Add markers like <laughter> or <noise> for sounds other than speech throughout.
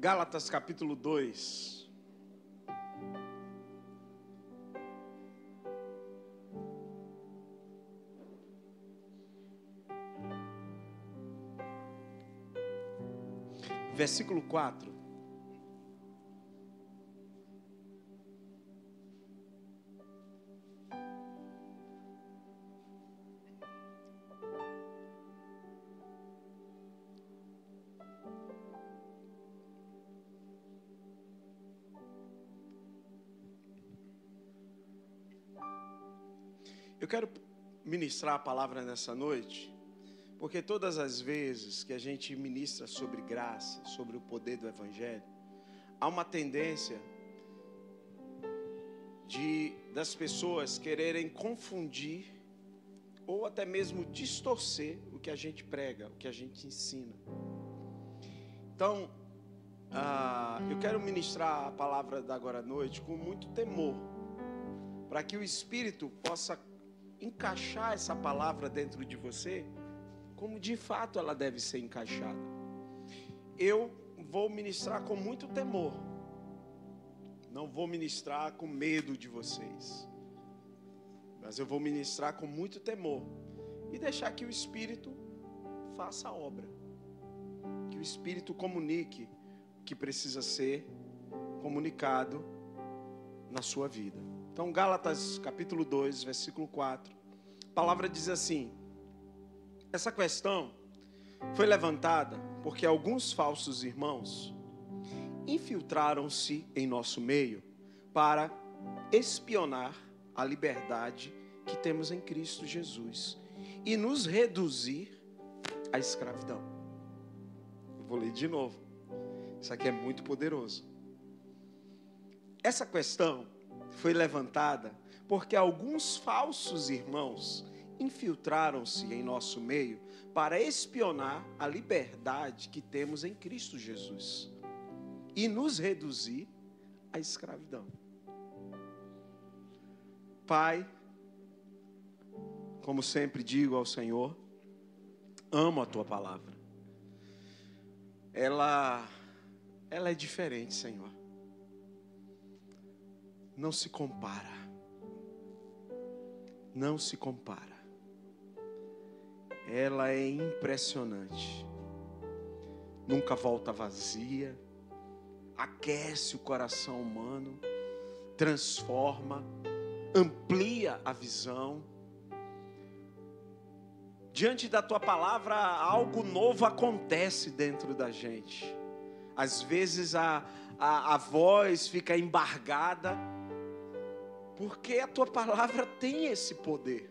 Gálatas capítulo 2. Versículo 4. Ministrar a palavra nessa noite, porque todas as vezes que a gente ministra sobre graça, sobre o poder do Evangelho, há uma tendência de das pessoas quererem confundir ou até mesmo distorcer o que a gente prega, o que a gente ensina. Então, ah, eu quero ministrar a palavra da agora à noite com muito temor, para que o Espírito possa encaixar essa palavra dentro de você como de fato ela deve ser encaixada. Eu vou ministrar com muito temor. Não vou ministrar com medo de vocês. Mas eu vou ministrar com muito temor e deixar que o Espírito faça a obra. Que o Espírito comunique o que precisa ser comunicado na sua vida. Então, Gálatas capítulo 2, versículo 4. A palavra diz assim: Essa questão foi levantada porque alguns falsos irmãos infiltraram-se em nosso meio para espionar a liberdade que temos em Cristo Jesus e nos reduzir à escravidão. Vou ler de novo. Isso aqui é muito poderoso. Essa questão foi levantada porque alguns falsos irmãos infiltraram-se em nosso meio para espionar a liberdade que temos em Cristo Jesus e nos reduzir à escravidão. Pai, como sempre digo ao Senhor, amo a tua palavra. Ela ela é diferente, Senhor. Não se compara. Não se compara. Ela é impressionante. Nunca volta vazia. Aquece o coração humano, transforma, amplia a visão. Diante da tua palavra, algo novo acontece dentro da gente. Às vezes a, a, a voz fica embargada, porque a tua palavra tem esse poder.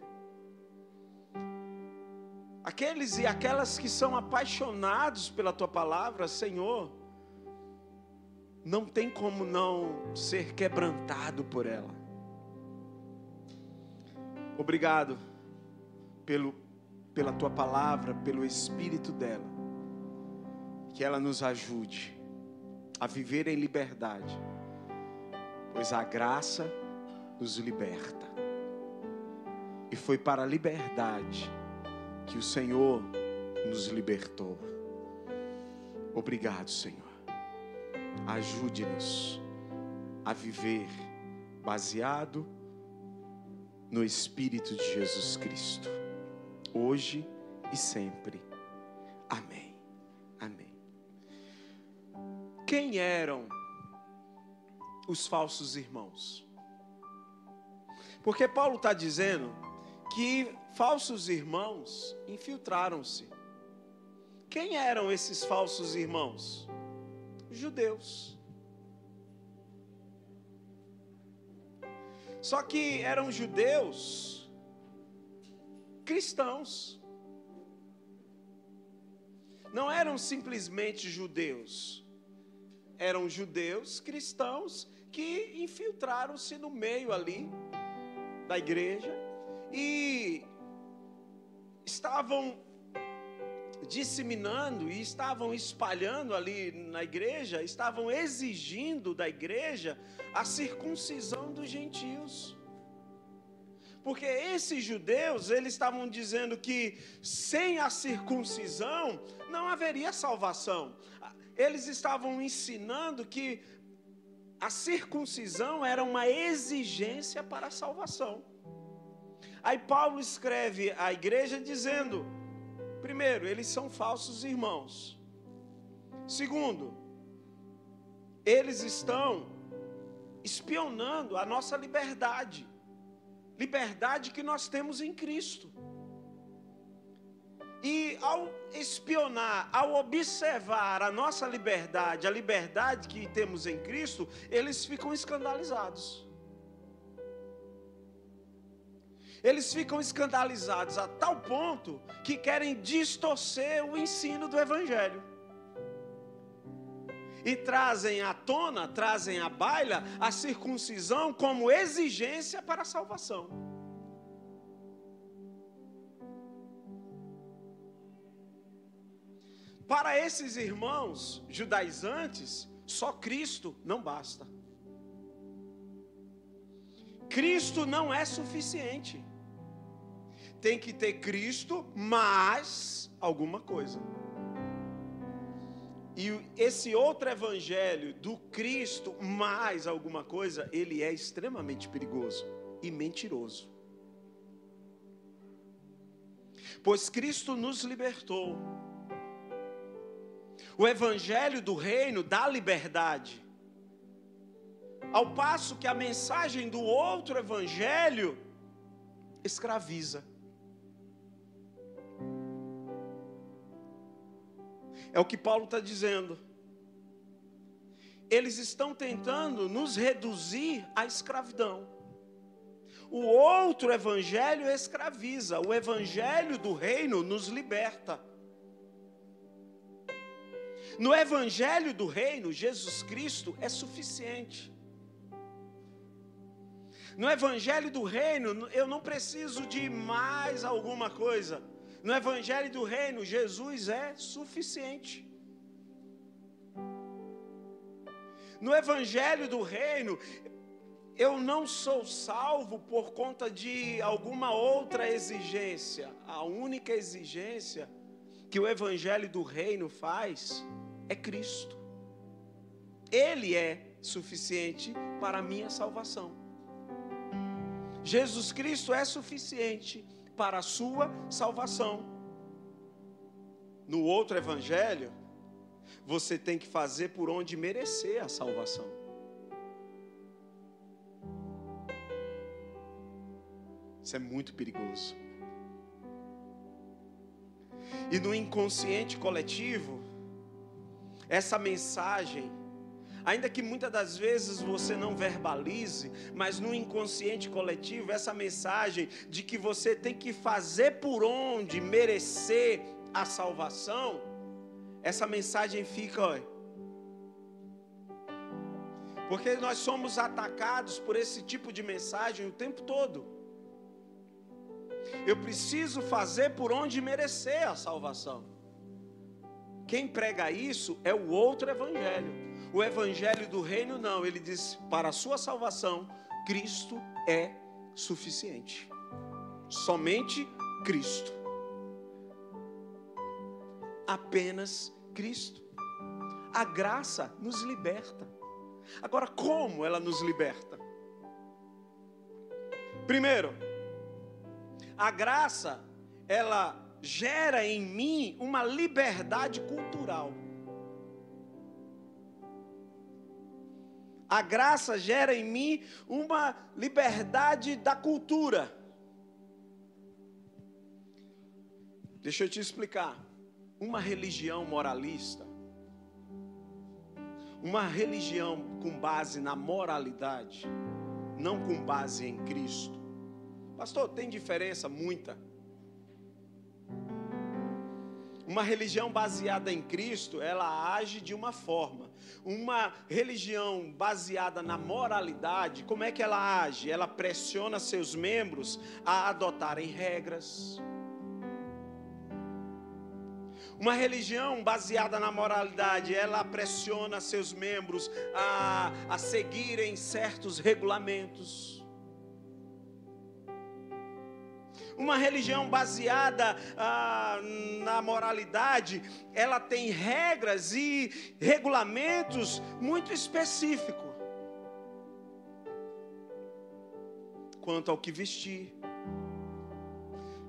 Aqueles e aquelas que são apaixonados pela tua palavra, Senhor, não tem como não ser quebrantado por ela. Obrigado pelo, pela tua palavra, pelo espírito dela. Que ela nos ajude a viver em liberdade, pois a graça nos liberta. E foi para a liberdade que o Senhor nos libertou. Obrigado, Senhor. Ajude-nos a viver baseado no Espírito de Jesus Cristo, hoje e sempre. Amém. Amém. Quem eram os falsos irmãos? Porque Paulo está dizendo que falsos irmãos infiltraram-se. Quem eram esses falsos irmãos? Judeus. Só que eram judeus cristãos. Não eram simplesmente judeus. Eram judeus cristãos que infiltraram-se no meio ali da igreja e estavam disseminando e estavam espalhando ali na igreja, estavam exigindo da igreja a circuncisão dos gentios. Porque esses judeus, eles estavam dizendo que sem a circuncisão não haveria salvação. Eles estavam ensinando que a circuncisão era uma exigência para a salvação. Aí Paulo escreve à igreja dizendo: primeiro, eles são falsos irmãos. Segundo, eles estão espionando a nossa liberdade liberdade que nós temos em Cristo. E ao espionar, ao observar a nossa liberdade, a liberdade que temos em Cristo, eles ficam escandalizados. Eles ficam escandalizados a tal ponto que querem distorcer o ensino do Evangelho e trazem à tona, trazem à baila a circuncisão como exigência para a salvação. Para esses irmãos judaizantes, só Cristo não basta. Cristo não é suficiente. Tem que ter Cristo mais alguma coisa. E esse outro evangelho do Cristo mais alguma coisa, ele é extremamente perigoso e mentiroso. Pois Cristo nos libertou. O evangelho do reino dá liberdade. Ao passo que a mensagem do outro evangelho escraviza. É o que Paulo está dizendo. Eles estão tentando nos reduzir à escravidão. O outro evangelho escraviza, o evangelho do reino nos liberta. No evangelho do reino, Jesus Cristo é suficiente. No evangelho do reino, eu não preciso de mais alguma coisa. No Evangelho do Reino, Jesus é suficiente. No Evangelho do Reino, eu não sou salvo por conta de alguma outra exigência. A única exigência que o Evangelho do Reino faz é Cristo. Ele é suficiente para a minha salvação. Jesus Cristo é suficiente para a sua salvação. No outro evangelho, você tem que fazer por onde merecer a salvação. Isso é muito perigoso. E no inconsciente coletivo, essa mensagem Ainda que muitas das vezes você não verbalize, mas no inconsciente coletivo, essa mensagem de que você tem que fazer por onde merecer a salvação, essa mensagem fica, ó, porque nós somos atacados por esse tipo de mensagem o tempo todo. Eu preciso fazer por onde merecer a salvação. Quem prega isso é o outro evangelho. O evangelho do reino não, ele diz: para a sua salvação, Cristo é suficiente. Somente Cristo. Apenas Cristo. A graça nos liberta. Agora, como ela nos liberta? Primeiro, a graça, ela gera em mim uma liberdade cultural. A graça gera em mim uma liberdade da cultura. Deixa eu te explicar. Uma religião moralista, uma religião com base na moralidade, não com base em Cristo. Pastor, tem diferença? Muita. Uma religião baseada em Cristo, ela age de uma forma. Uma religião baseada na moralidade, como é que ela age? Ela pressiona seus membros a adotarem regras. Uma religião baseada na moralidade, ela pressiona seus membros a, a seguirem certos regulamentos. Uma religião baseada ah, na moralidade, ela tem regras e regulamentos muito específicos quanto ao que vestir,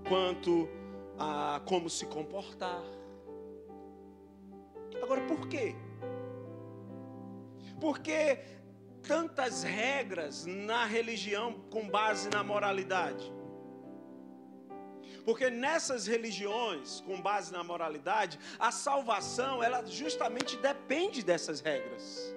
quanto a como se comportar. Agora, por quê? Por que tantas regras na religião com base na moralidade? Porque nessas religiões com base na moralidade, a salvação, ela justamente depende dessas regras.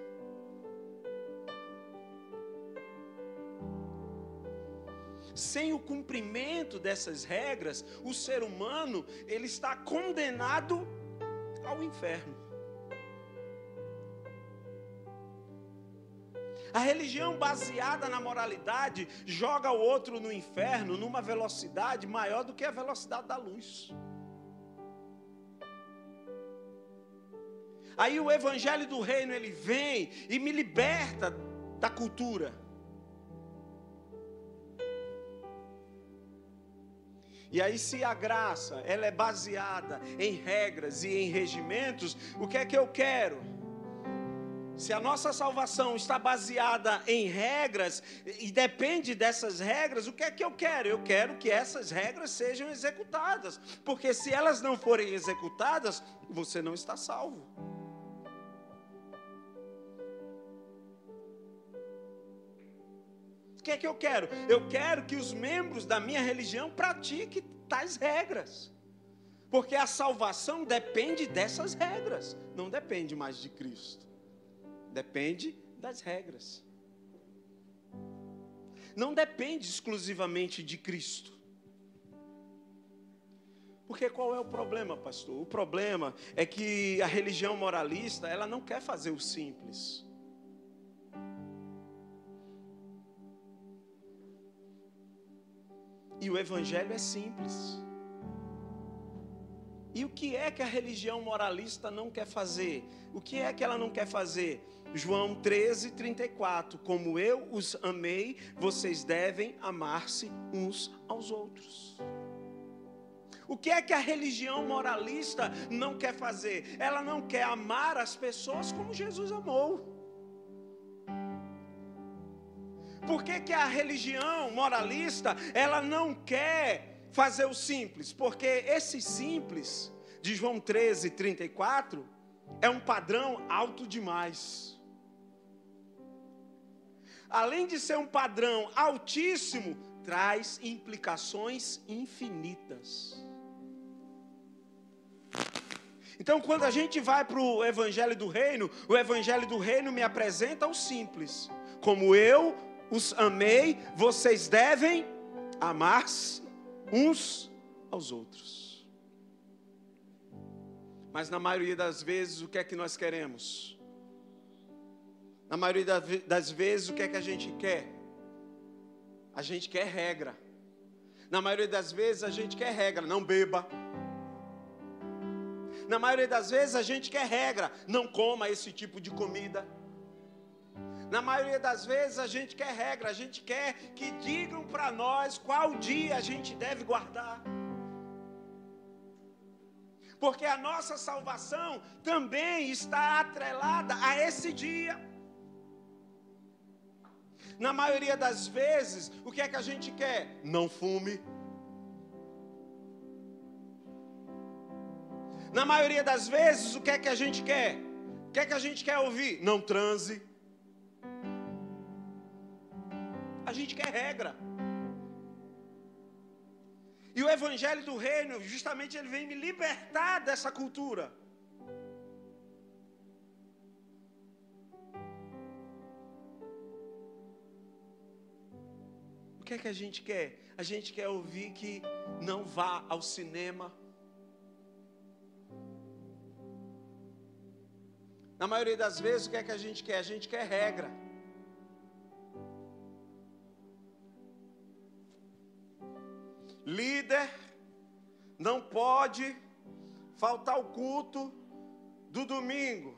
Sem o cumprimento dessas regras, o ser humano, ele está condenado ao inferno. A religião baseada na moralidade joga o outro no inferno numa velocidade maior do que a velocidade da luz. Aí o evangelho do reino ele vem e me liberta da cultura. E aí, se a graça ela é baseada em regras e em regimentos, o que é que eu quero? Se a nossa salvação está baseada em regras e depende dessas regras, o que é que eu quero? Eu quero que essas regras sejam executadas, porque se elas não forem executadas, você não está salvo. O que é que eu quero? Eu quero que os membros da minha religião pratiquem tais regras. Porque a salvação depende dessas regras, não depende mais de Cristo. Depende das regras. Não depende exclusivamente de Cristo. Porque qual é o problema, pastor? O problema é que a religião moralista, ela não quer fazer o simples. E o evangelho é simples. E o que é que a religião moralista não quer fazer? O que é que ela não quer fazer? João 13, 34. Como eu os amei, vocês devem amar-se uns aos outros. O que é que a religião moralista não quer fazer? Ela não quer amar as pessoas como Jesus amou. Por que, que a religião moralista, ela não quer fazer o simples? Porque esse simples, de João 13, 34, é um padrão alto demais. Além de ser um padrão altíssimo, traz implicações infinitas. Então, quando a gente vai para o Evangelho do Reino, o Evangelho do Reino me apresenta o simples. Como eu os amei, vocês devem amar-se uns aos outros. Mas na maioria das vezes, o que é que nós queremos? Na maioria das vezes, o que é que a gente quer? A gente quer regra. Na maioria das vezes, a gente quer regra, não beba. Na maioria das vezes, a gente quer regra, não coma esse tipo de comida. Na maioria das vezes a gente quer regra, a gente quer que digam para nós qual dia a gente deve guardar. Porque a nossa salvação também está atrelada a esse dia. Na maioria das vezes, o que é que a gente quer? Não fume. Na maioria das vezes, o que é que a gente quer? O que é que a gente quer ouvir? Não transe. A gente quer regra. E o evangelho do reino, justamente ele vem me libertar dessa cultura. O que é que a gente quer? A gente quer ouvir que não vá ao cinema. Na maioria das vezes, o que é que a gente quer? A gente quer regra. líder, não pode faltar o culto do domingo.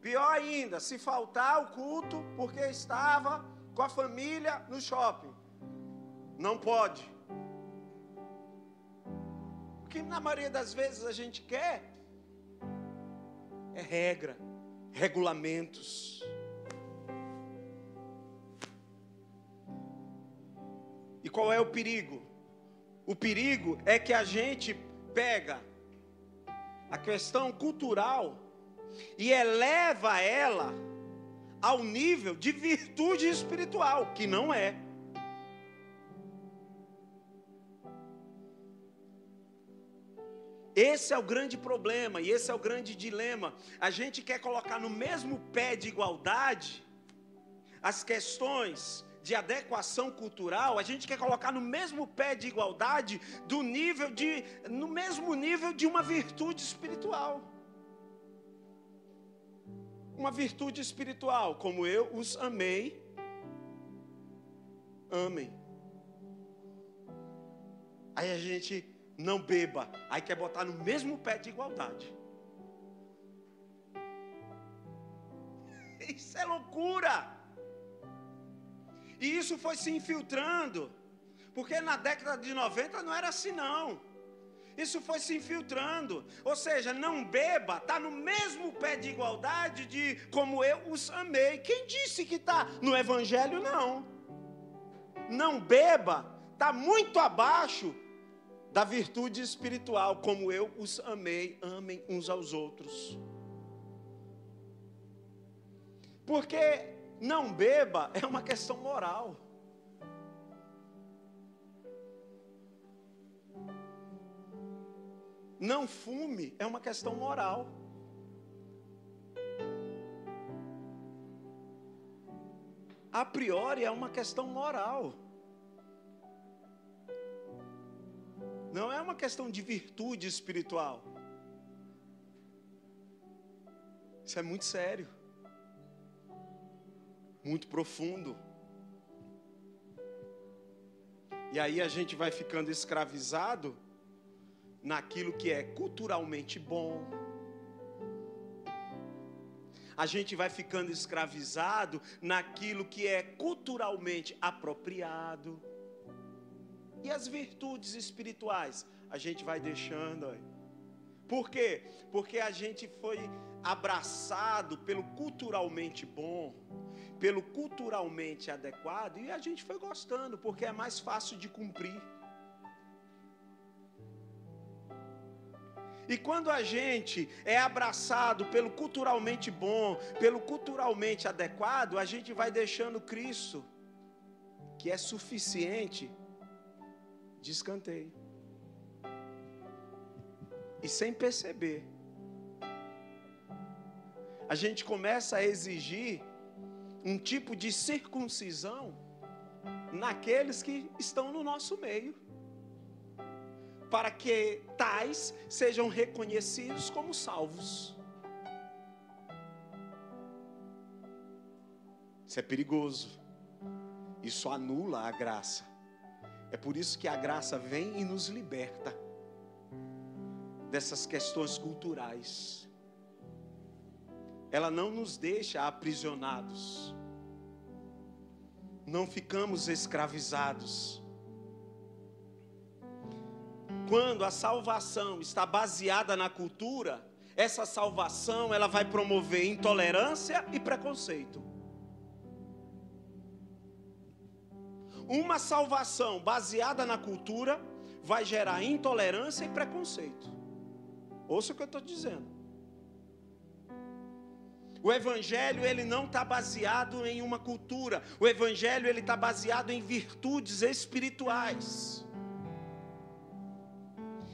Pior ainda, se faltar o culto porque estava com a família no shopping. Não pode. O que na maioria das vezes a gente quer é regra, regulamentos. Qual é o perigo? O perigo é que a gente pega a questão cultural e eleva ela ao nível de virtude espiritual, que não é. Esse é o grande problema e esse é o grande dilema. A gente quer colocar no mesmo pé de igualdade as questões de adequação cultural, a gente quer colocar no mesmo pé de igualdade do nível de no mesmo nível de uma virtude espiritual. Uma virtude espiritual, como eu os amei, amem. Aí a gente não beba, aí quer botar no mesmo pé de igualdade. <laughs> Isso é loucura. E isso foi se infiltrando, porque na década de 90 não era assim não. Isso foi se infiltrando. Ou seja, não beba, está no mesmo pé de igualdade de como eu os amei. Quem disse que está no Evangelho? Não. Não beba, está muito abaixo da virtude espiritual, como eu os amei, amem uns aos outros. Porque não beba é uma questão moral. Não fume é uma questão moral. A priori é uma questão moral. Não é uma questão de virtude espiritual. Isso é muito sério muito profundo. E aí a gente vai ficando escravizado naquilo que é culturalmente bom. A gente vai ficando escravizado naquilo que é culturalmente apropriado. E as virtudes espirituais, a gente vai deixando. Por quê? Porque a gente foi abraçado pelo culturalmente bom pelo culturalmente adequado e a gente foi gostando, porque é mais fácil de cumprir. E quando a gente é abraçado pelo culturalmente bom, pelo culturalmente adequado, a gente vai deixando Cristo, que é suficiente, de escanteio. E sem perceber, a gente começa a exigir um tipo de circuncisão naqueles que estão no nosso meio, para que tais sejam reconhecidos como salvos. Isso é perigoso. Isso anula a graça. É por isso que a graça vem e nos liberta dessas questões culturais ela não nos deixa aprisionados, não ficamos escravizados. Quando a salvação está baseada na cultura, essa salvação ela vai promover intolerância e preconceito. Uma salvação baseada na cultura vai gerar intolerância e preconceito. Ouça o que eu estou dizendo. O evangelho ele não está baseado em uma cultura. O evangelho ele está baseado em virtudes espirituais.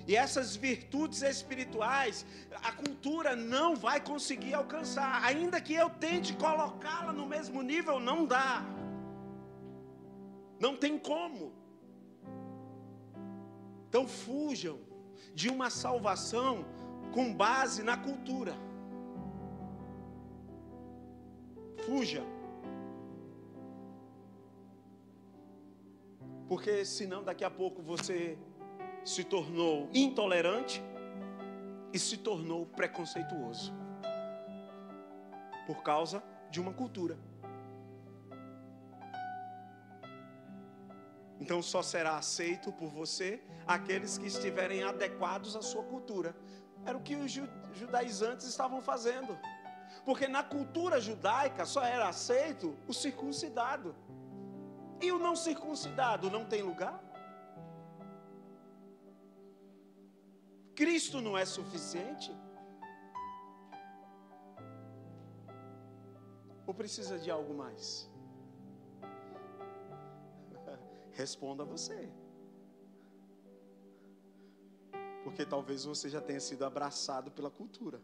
E essas virtudes espirituais, a cultura não vai conseguir alcançar, ainda que eu tente colocá-la no mesmo nível, não dá. Não tem como. Então fujam de uma salvação com base na cultura. Fuja. Porque senão daqui a pouco você se tornou intolerante e se tornou preconceituoso. Por causa de uma cultura. Então só será aceito por você aqueles que estiverem adequados à sua cultura. Era o que os judaizantes estavam fazendo. Porque na cultura judaica só era aceito o circuncidado. E o não circuncidado não tem lugar? Cristo não é suficiente? Ou precisa de algo mais? <laughs> Responda você. Porque talvez você já tenha sido abraçado pela cultura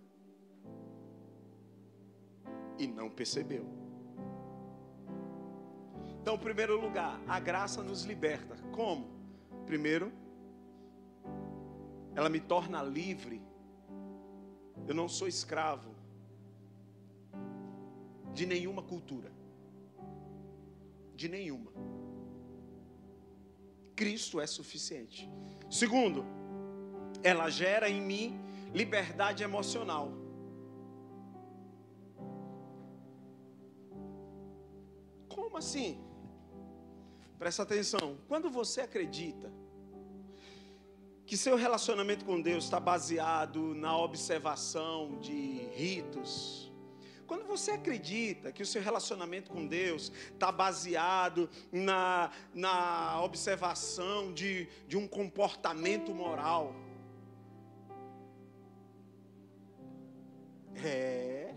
e não percebeu. Então, em primeiro lugar, a graça nos liberta. Como? Primeiro, ela me torna livre. Eu não sou escravo de nenhuma cultura. De nenhuma. Cristo é suficiente. Segundo, ela gera em mim liberdade emocional. Como assim? Presta atenção. Quando você acredita que seu relacionamento com Deus está baseado na observação de ritos, quando você acredita que o seu relacionamento com Deus está baseado na, na observação de, de um comportamento moral, é.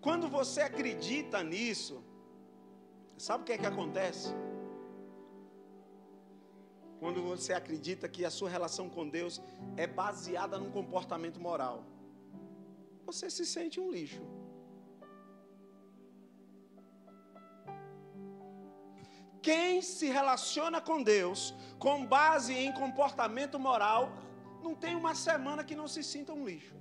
Quando você acredita nisso, sabe o que é que acontece? Quando você acredita que a sua relação com Deus é baseada num comportamento moral você se sente um lixo. Quem se relaciona com Deus com base em comportamento moral, não tem uma semana que não se sinta um lixo.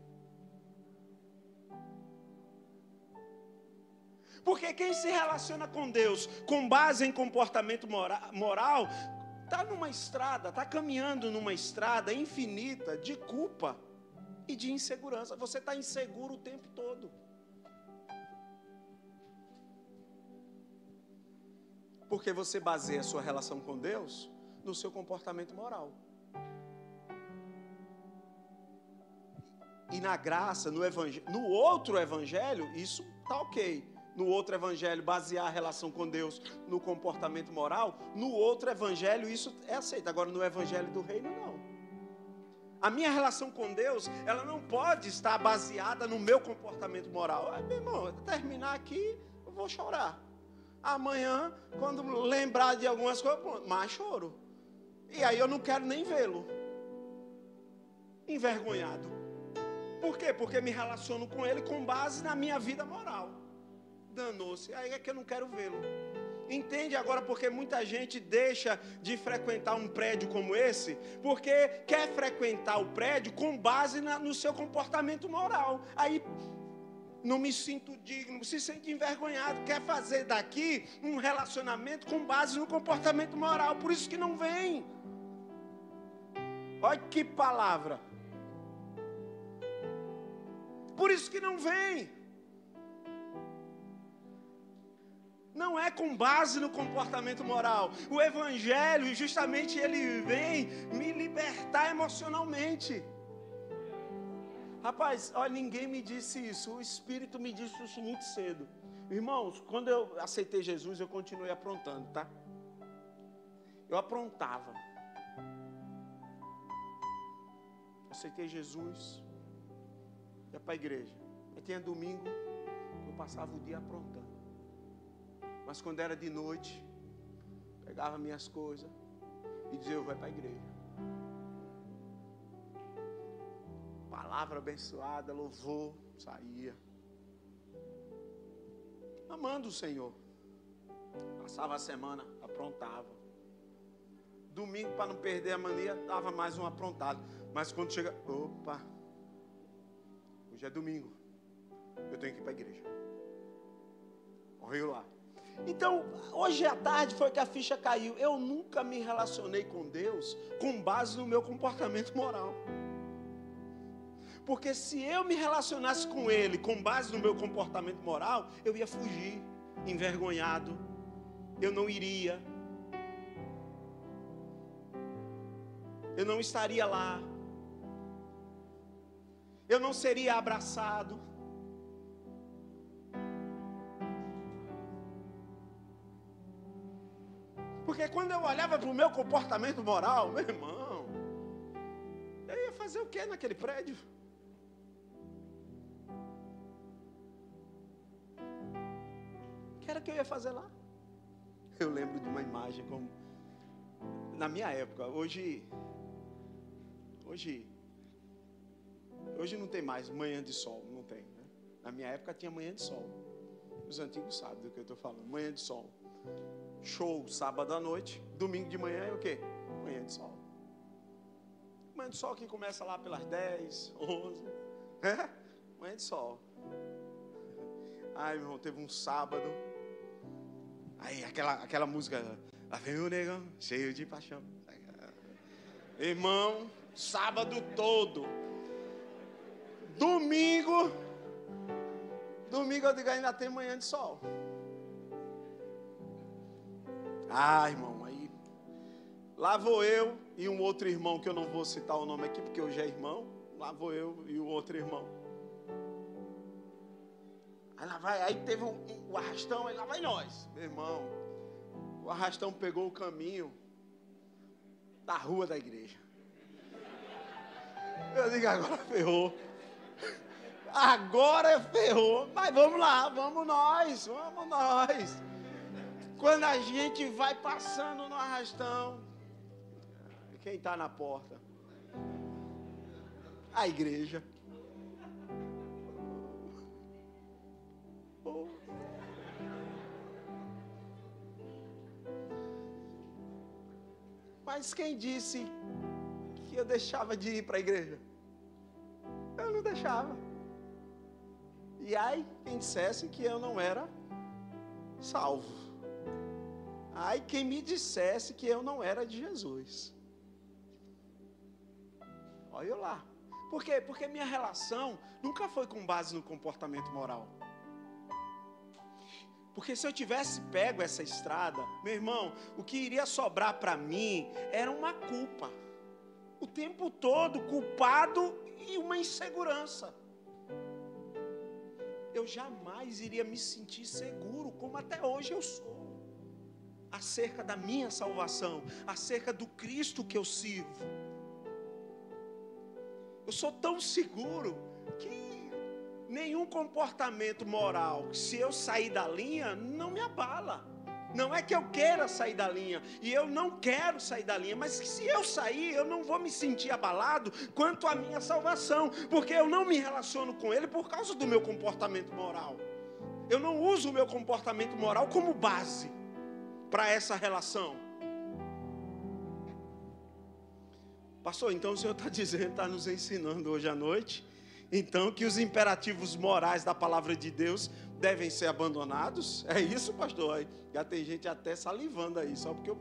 Porque quem se relaciona com Deus com base em comportamento moral, está numa estrada, está caminhando numa estrada infinita de culpa e de insegurança. Você está inseguro o tempo todo. Porque você baseia a sua relação com Deus no seu comportamento moral. E na graça, no, no outro evangelho, isso está ok. No outro evangelho, basear a relação com Deus no comportamento moral, no outro evangelho, isso é aceito. Agora, no evangelho do reino, não. A minha relação com Deus, ela não pode estar baseada no meu comportamento moral. Aí, meu irmão, terminar aqui, eu vou chorar. Amanhã, quando lembrar de algumas coisas, mais choro. E aí eu não quero nem vê-lo. Envergonhado. Por quê? Porque me relaciono com ele com base na minha vida moral. Danou-se. Aí é que eu não quero vê-lo. Entende agora porque muita gente deixa de frequentar um prédio como esse, porque quer frequentar o prédio com base na, no seu comportamento moral. Aí não me sinto digno, se sente envergonhado, quer fazer daqui um relacionamento com base no comportamento moral, por isso que não vem. Olha que palavra. Por isso que não vem. Não é com base no comportamento moral. O Evangelho, justamente, ele vem me libertar emocionalmente. Rapaz, olha, ninguém me disse isso. O Espírito me disse isso muito cedo. Irmãos, quando eu aceitei Jesus, eu continuei aprontando, tá? Eu aprontava. Aceitei Jesus, ia para a igreja. Aí tinha domingo, eu passava o dia aprontando. Mas quando era de noite, pegava minhas coisas e dizia: Eu vou para a igreja. Palavra abençoada, louvor, saía. Amando o Senhor. Passava a semana, aprontava. Domingo, para não perder a mania, dava mais um aprontado. Mas quando chega, opa, hoje é domingo, eu tenho que ir para a igreja. Correu lá. Então, hoje à tarde foi que a ficha caiu. Eu nunca me relacionei com Deus com base no meu comportamento moral. Porque se eu me relacionasse com Ele com base no meu comportamento moral, eu ia fugir, envergonhado. Eu não iria. Eu não estaria lá. Eu não seria abraçado. Porque quando eu olhava para o meu comportamento moral, meu irmão, eu ia fazer o que naquele prédio? O que era que eu ia fazer lá? Eu lembro de uma imagem como na minha época, hoje hoje hoje não tem mais manhã de sol, não tem, né? Na minha época tinha manhã de sol. Os antigos sabem do que eu estou falando, manhã de sol. Show sábado à noite, domingo de manhã é o quê? Manhã de sol. Manhã de sol que começa lá pelas 10, 11. É? Manhã de sol. Ai, meu irmão, teve um sábado. Aí aquela, aquela música, lá vem o negão, cheio de paixão. Irmão, sábado todo. Domingo, domingo eu digo ainda tem manhã de sol. Ah, irmão, aí lá vou eu e um outro irmão que eu não vou citar o nome aqui porque hoje é irmão. Lá vou eu e o outro irmão. Aí lá vai, aí teve um, um, o arrastão, aí lá vai nós, meu irmão. O arrastão pegou o caminho da rua da igreja. Eu digo, agora ferrou. <laughs> Agora ferrou. Mas vamos lá, vamos nós, vamos nós. Quando a gente vai passando no arrastão, quem está na porta? A igreja. Mas quem disse que eu deixava de ir para a igreja? Eu não deixava. E aí, quem dissesse que eu não era salvo. Ai, quem me dissesse que eu não era de Jesus. Olha lá. Por quê? Porque minha relação nunca foi com base no comportamento moral. Porque se eu tivesse pego essa estrada, meu irmão, o que iria sobrar para mim era uma culpa. O tempo todo culpado e uma insegurança. Eu jamais iria me sentir seguro como até hoje eu sou acerca da minha salvação, acerca do Cristo que eu sirvo. Eu sou tão seguro que nenhum comportamento moral, se eu sair da linha, não me abala. Não é que eu queira sair da linha, e eu não quero sair da linha, mas se eu sair, eu não vou me sentir abalado quanto à minha salvação, porque eu não me relaciono com Ele por causa do meu comportamento moral. Eu não uso o meu comportamento moral como base para essa relação. Pastor, então o senhor está <laughs> dizendo, está nos ensinando hoje à noite, então que os imperativos morais da palavra de Deus devem ser abandonados? É isso, pastor? Já tem gente até salivando aí, só porque eu.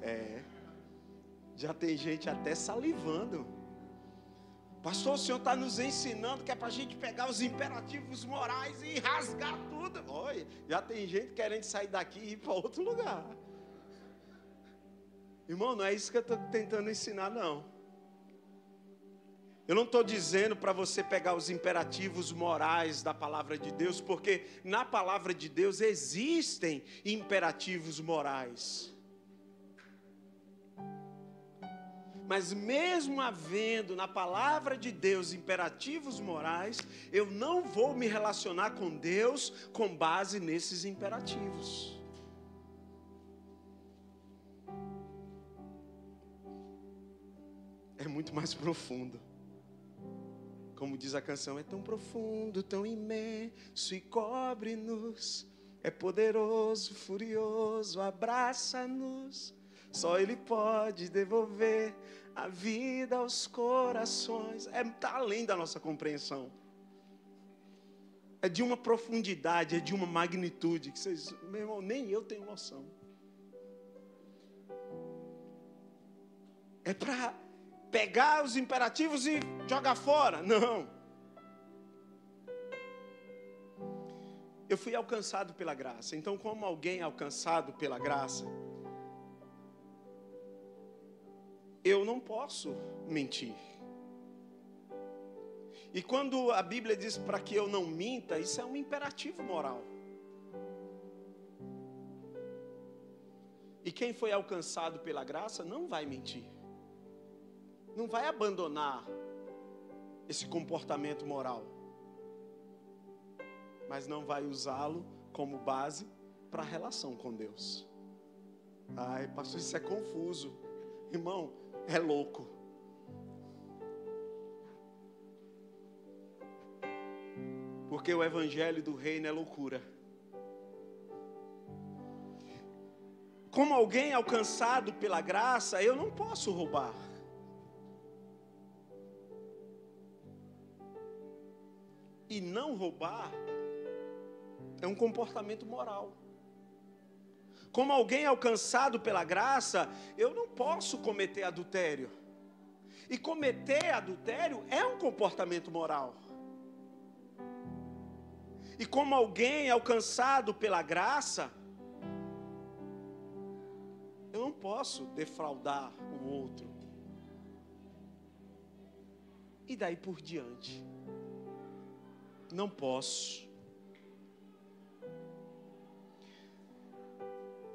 É. Já tem gente até salivando. Pastor, o senhor está nos ensinando que é para a gente pegar os imperativos morais e rasgar tudo. Olha, já tem gente querendo sair daqui e ir para outro lugar. Irmão, não é isso que eu estou tentando ensinar, não. Eu não estou dizendo para você pegar os imperativos morais da palavra de Deus, porque na palavra de Deus existem imperativos morais. Mas mesmo havendo na palavra de Deus imperativos morais, eu não vou me relacionar com Deus com base nesses imperativos. É muito mais profundo. Como diz a canção, é tão profundo, tão imenso e cobre-nos. É poderoso, furioso, abraça-nos só Ele pode devolver a vida aos corações. É tá além da nossa compreensão. É de uma profundidade, é de uma magnitude que vocês, meu irmão, nem eu tenho noção. É para pegar os imperativos e jogar fora? Não. Eu fui alcançado pela graça. Então, como alguém alcançado pela graça, eu não posso mentir. E quando a Bíblia diz para que eu não minta, isso é um imperativo moral. E quem foi alcançado pela graça não vai mentir, não vai abandonar esse comportamento moral, mas não vai usá-lo como base para a relação com Deus. Ai, pastor, isso é confuso. Irmão, é louco. Porque o evangelho do reino é loucura. como alguém alcançado pela graça, eu não posso roubar. E não roubar é um comportamento moral. Como alguém alcançado pela graça, eu não posso cometer adultério. E cometer adultério é um comportamento moral. E como alguém alcançado pela graça, eu não posso defraudar o outro. E daí por diante. Não posso.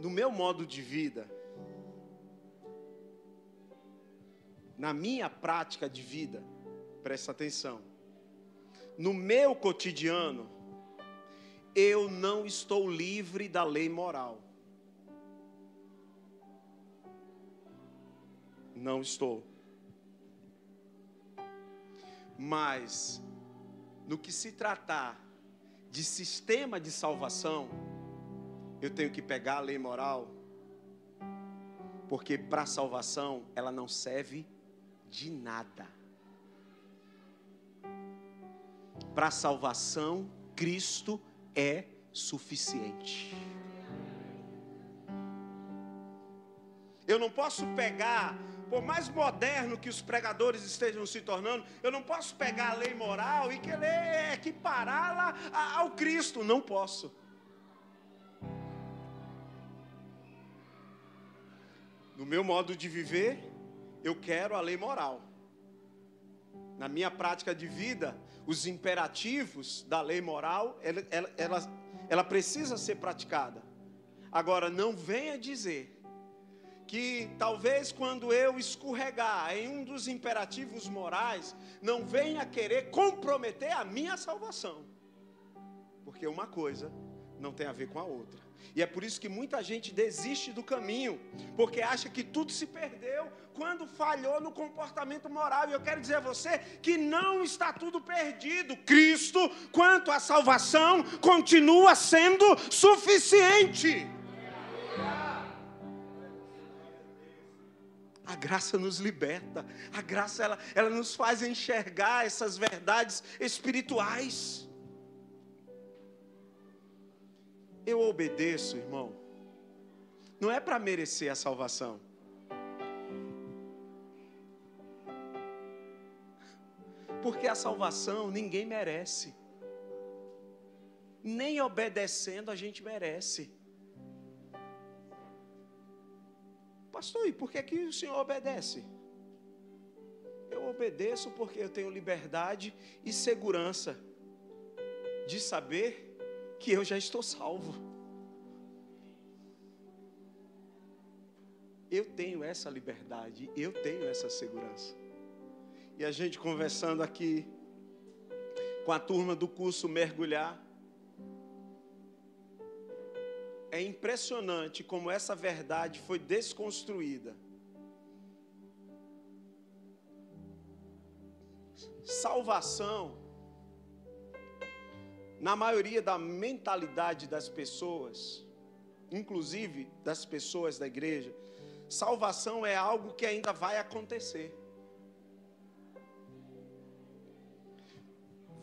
No meu modo de vida, na minha prática de vida, presta atenção. No meu cotidiano, eu não estou livre da lei moral. Não estou. Mas, no que se tratar de sistema de salvação, eu tenho que pegar a lei moral, porque para salvação ela não serve de nada. Para salvação, Cristo é suficiente. Eu não posso pegar por mais moderno que os pregadores estejam se tornando, eu não posso pegar a lei moral e querer equipará-la ao Cristo. Não posso. No meu modo de viver, eu quero a lei moral. Na minha prática de vida, os imperativos da lei moral, ela, ela, ela, ela precisa ser praticada. Agora, não venha dizer que talvez quando eu escorregar em um dos imperativos morais, não venha querer comprometer a minha salvação. Porque uma coisa não tem a ver com a outra. E é por isso que muita gente desiste do caminho, porque acha que tudo se perdeu quando falhou no comportamento moral. E eu quero dizer a você que não está tudo perdido. Cristo, quanto à salvação, continua sendo suficiente. A graça nos liberta, a graça ela, ela nos faz enxergar essas verdades espirituais. Eu obedeço, irmão, não é para merecer a salvação. Porque a salvação ninguém merece. Nem obedecendo a gente merece. Pastor, e por que, que o senhor obedece? Eu obedeço porque eu tenho liberdade e segurança de saber que eu já estou salvo. Eu tenho essa liberdade, eu tenho essa segurança. E a gente conversando aqui com a turma do curso Mergulhar, é impressionante como essa verdade foi desconstruída. Salvação, na maioria da mentalidade das pessoas, inclusive das pessoas da igreja, salvação é algo que ainda vai acontecer.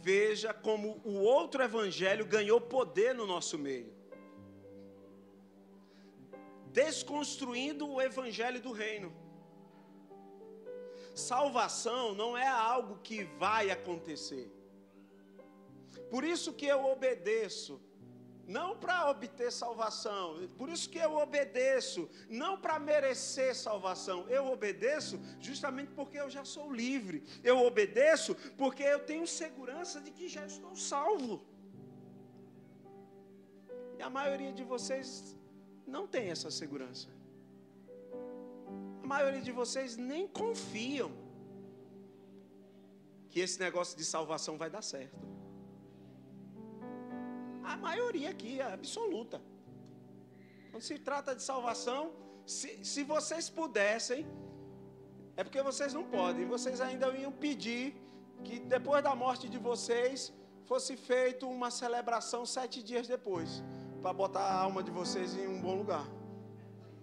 Veja como o outro evangelho ganhou poder no nosso meio desconstruindo o evangelho do reino. Salvação não é algo que vai acontecer. Por isso que eu obedeço não para obter salvação. Por isso que eu obedeço, não para merecer salvação. Eu obedeço justamente porque eu já sou livre. Eu obedeço porque eu tenho segurança de que já estou salvo. E a maioria de vocês não tem essa segurança. A maioria de vocês nem confiam que esse negócio de salvação vai dar certo. A maioria aqui é absoluta. Quando se trata de salvação, se, se vocês pudessem, é porque vocês não podem, vocês ainda iam pedir que depois da morte de vocês fosse feita uma celebração sete dias depois, para botar a alma de vocês em um bom lugar,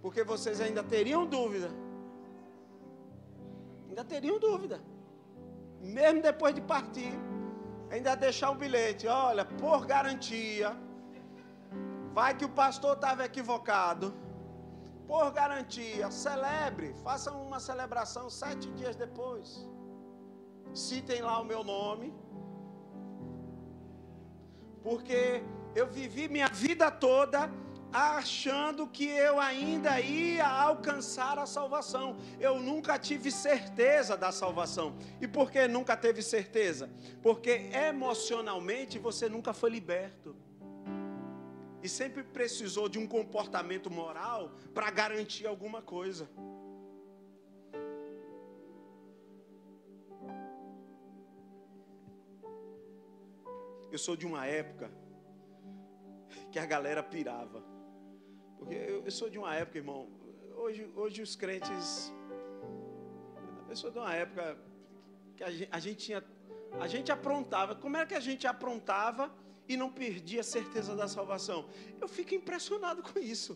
porque vocês ainda teriam dúvida, ainda teriam dúvida, mesmo depois de partir ainda deixar um bilhete, olha, por garantia, vai que o pastor estava equivocado. Por garantia, celebre, faça uma celebração sete dias depois. Citem lá o meu nome. Porque eu vivi minha vida toda achando que eu ainda ia alcançar a salvação. Eu nunca tive certeza da salvação. E por que nunca teve certeza? Porque emocionalmente você nunca foi liberto. E sempre precisou de um comportamento moral para garantir alguma coisa. Eu sou de uma época que a galera pirava. Eu, sou de uma época, irmão. Hoje, hoje os crentes. Eu sou de uma época que a gente, a gente tinha. A gente aprontava. Como é que a gente aprontava e não perdia a certeza da salvação? Eu fico impressionado com isso.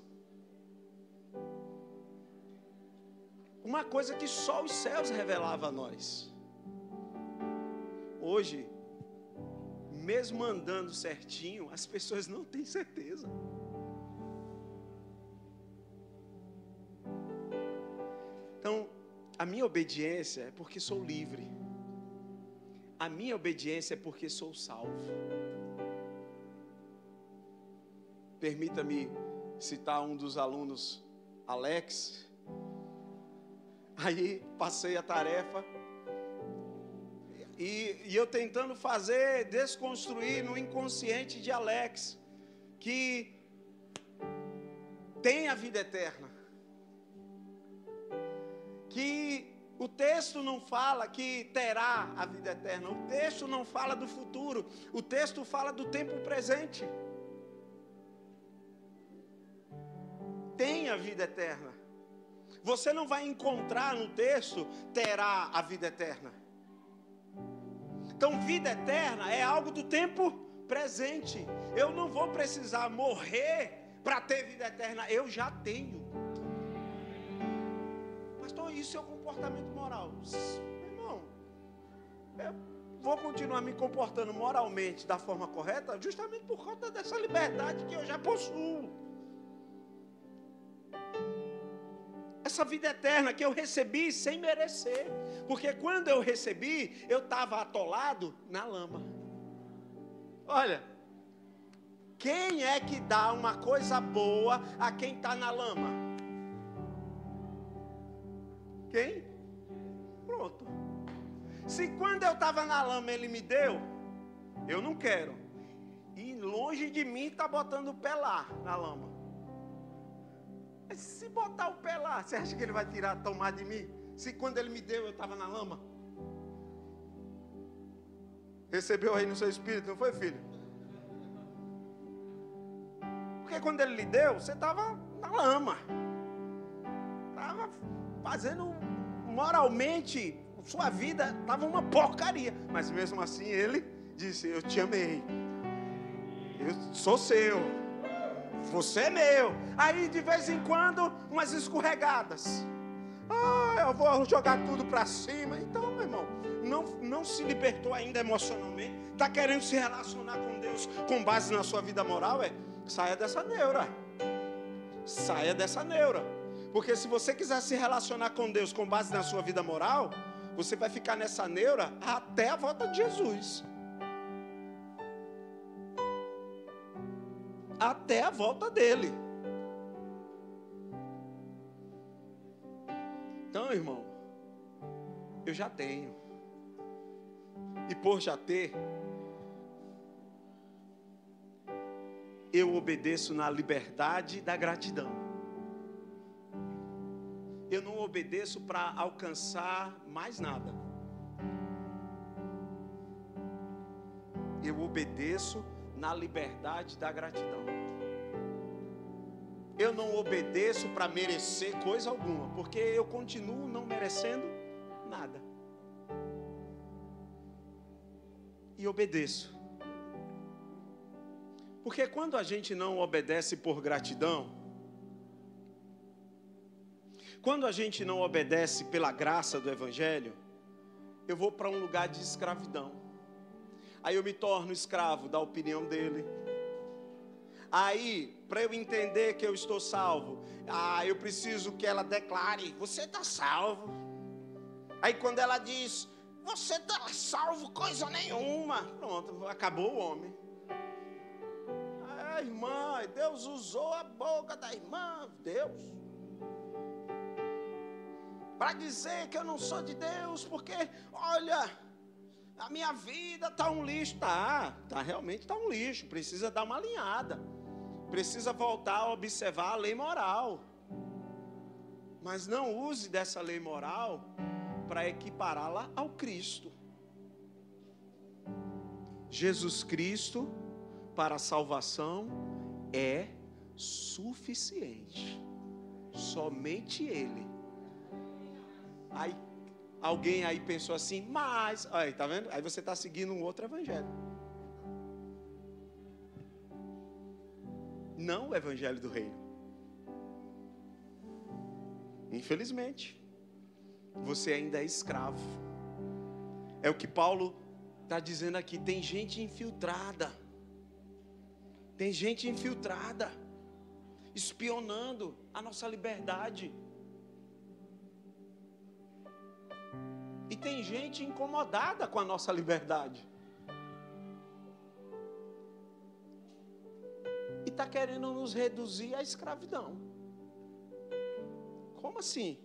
Uma coisa que só os céus revelava a nós. Hoje, mesmo andando certinho, as pessoas não têm certeza. A minha obediência é porque sou livre. A minha obediência é porque sou salvo. Permita-me citar um dos alunos, Alex. Aí passei a tarefa. E, e, eu tentando fazer, desconstruir no inconsciente de Alex, que tem a vida eterna que o texto não fala que terá a vida eterna, o texto não fala do futuro, o texto fala do tempo presente. Tem a vida eterna. Você não vai encontrar no texto terá a vida eterna. Então, vida eterna é algo do tempo presente. Eu não vou precisar morrer para ter vida eterna, eu já tenho isso é comportamento moral. Meu irmão, eu vou continuar me comportando moralmente da forma correta, justamente por conta dessa liberdade que eu já possuo. Essa vida eterna que eu recebi sem merecer. Porque quando eu recebi, eu estava atolado na lama. Olha, quem é que dá uma coisa boa a quem está na lama? Quem? Pronto. Se quando eu estava na lama ele me deu, eu não quero. E longe de mim está botando o pé lá na lama. Mas se botar o pé lá, você acha que ele vai tirar, tomar de mim? Se quando ele me deu eu estava na lama? Recebeu aí no seu espírito, não foi, filho? Porque quando ele lhe deu, você estava na lama. Estava fazendo moralmente, sua vida estava uma porcaria. Mas mesmo assim ele disse: Eu te amei. Eu sou seu. Você é meu. Aí de vez em quando, umas escorregadas. Ah, eu vou jogar tudo para cima. Então, meu irmão, não, não se libertou ainda emocionalmente. Está querendo se relacionar com Deus com base na sua vida moral? É, saia dessa neura. Saia dessa neura. Porque se você quiser se relacionar com Deus com base na sua vida moral, você vai ficar nessa neura até a volta de Jesus. até a volta dele. Então, irmão, eu já tenho. E por já ter, eu obedeço na liberdade da gratidão. Eu não obedeço para alcançar mais nada. Eu obedeço na liberdade da gratidão. Eu não obedeço para merecer coisa alguma, porque eu continuo não merecendo nada. E obedeço. Porque quando a gente não obedece por gratidão, quando a gente não obedece pela graça do Evangelho, eu vou para um lugar de escravidão. Aí eu me torno escravo da opinião dele. Aí, para eu entender que eu estou salvo, ah, eu preciso que ela declare: Você está salvo. Aí, quando ela diz: Você está salvo, coisa nenhuma. Pronto, acabou o homem. Ah, irmã, Deus usou a boca da irmã. Deus para dizer que eu não sou de Deus, porque olha, a minha vida está um lixo, tá, tá realmente está um lixo, precisa dar uma alinhada, precisa voltar a observar a lei moral, mas não use dessa lei moral para equipará-la ao Cristo. Jesus Cristo para a salvação é suficiente. Somente Ele Aí alguém aí pensou assim, mas, aí, tá vendo? Aí você está seguindo um outro evangelho. Não o evangelho do reino. Infelizmente, você ainda é escravo. É o que Paulo está dizendo aqui. Tem gente infiltrada. Tem gente infiltrada, espionando a nossa liberdade. Tem gente incomodada com a nossa liberdade. E está querendo nos reduzir à escravidão. Como assim?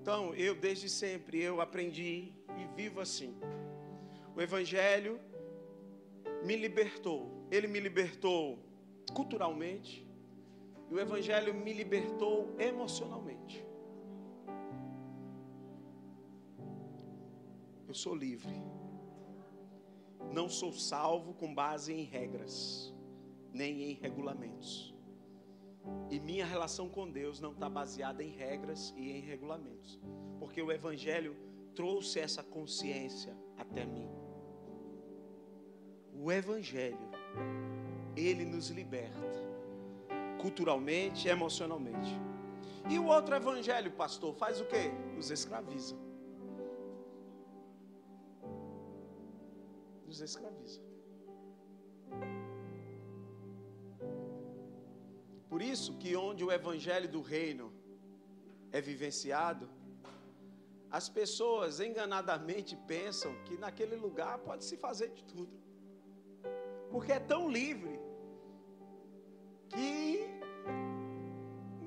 Então, eu desde sempre eu aprendi e vivo assim. O evangelho me libertou. Ele me libertou culturalmente. E o evangelho me libertou emocionalmente. Eu sou livre. Não sou salvo com base em regras, nem em regulamentos. E minha relação com Deus não está baseada em regras e em regulamentos, porque o Evangelho trouxe essa consciência até mim. O Evangelho, ele nos liberta, culturalmente, emocionalmente. E o outro Evangelho, pastor, faz o quê? Nos escraviza. Nos escraviza. Por isso que onde o evangelho do reino é vivenciado, as pessoas enganadamente pensam que naquele lugar pode se fazer de tudo. Porque é tão livre que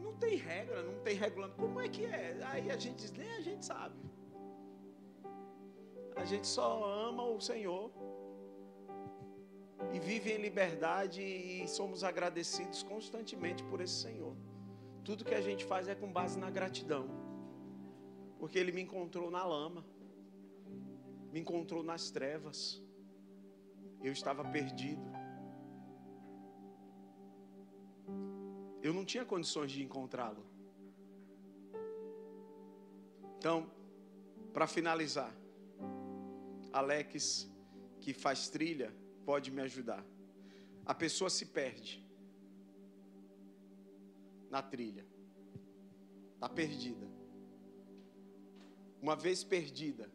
não tem regra, não tem regulamento. Como é que é? Aí a gente diz, nem a gente sabe. A gente só ama o Senhor e vive em liberdade e somos agradecidos constantemente por esse Senhor. Tudo que a gente faz é com base na gratidão, porque Ele me encontrou na lama, me encontrou nas trevas, eu estava perdido, eu não tinha condições de encontrá-lo. Então, para finalizar, Alex, que faz trilha, pode me ajudar. A pessoa se perde na trilha, está perdida. Uma vez perdida,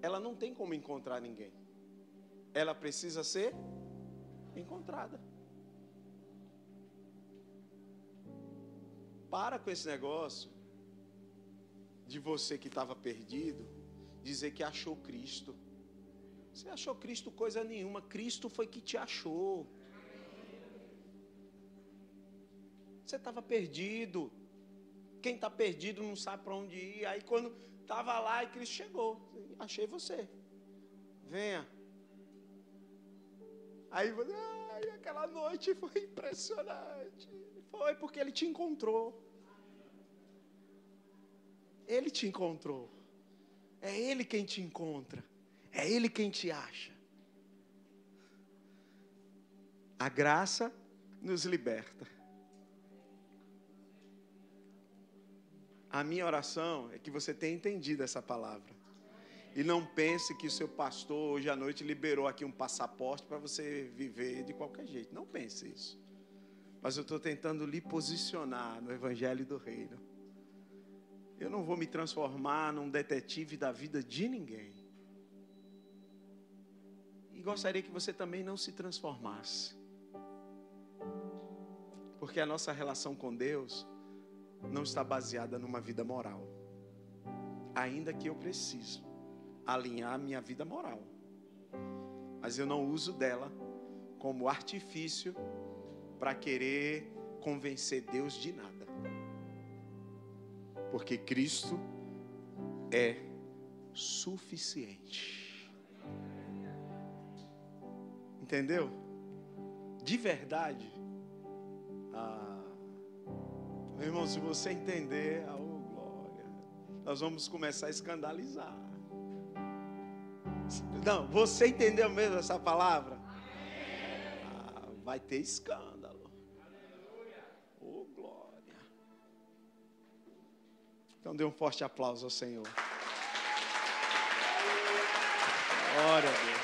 ela não tem como encontrar ninguém. Ela precisa ser encontrada. Para com esse negócio de você que estava perdido, dizer que achou Cristo. Você achou Cristo coisa nenhuma, Cristo foi que te achou. Você estava perdido. Quem está perdido não sabe para onde ir. Aí quando estava lá e Cristo chegou, achei você. Venha. Aí você, ai, aquela noite foi impressionante. Foi porque ele te encontrou. Ele te encontrou. É ele quem te encontra. É ele quem te acha. A graça nos liberta. A minha oração é que você tenha entendido essa palavra. E não pense que o seu pastor hoje à noite liberou aqui um passaporte para você viver de qualquer jeito. Não pense isso. Mas eu estou tentando lhe posicionar no Evangelho do Reino. Eu não vou me transformar num detetive da vida de ninguém. E gostaria que você também não se transformasse. Porque a nossa relação com Deus não está baseada numa vida moral. Ainda que eu preciso alinhar minha vida moral. Mas eu não uso dela como artifício para querer convencer Deus de nada. Porque Cristo é suficiente. Entendeu? De verdade. Ah, meu irmão, se você entender, oh glória, nós vamos começar a escandalizar. Não, você entendeu mesmo essa palavra? Ah, vai ter escândalo. Então dê um forte aplauso ao Senhor. Glória a Deus.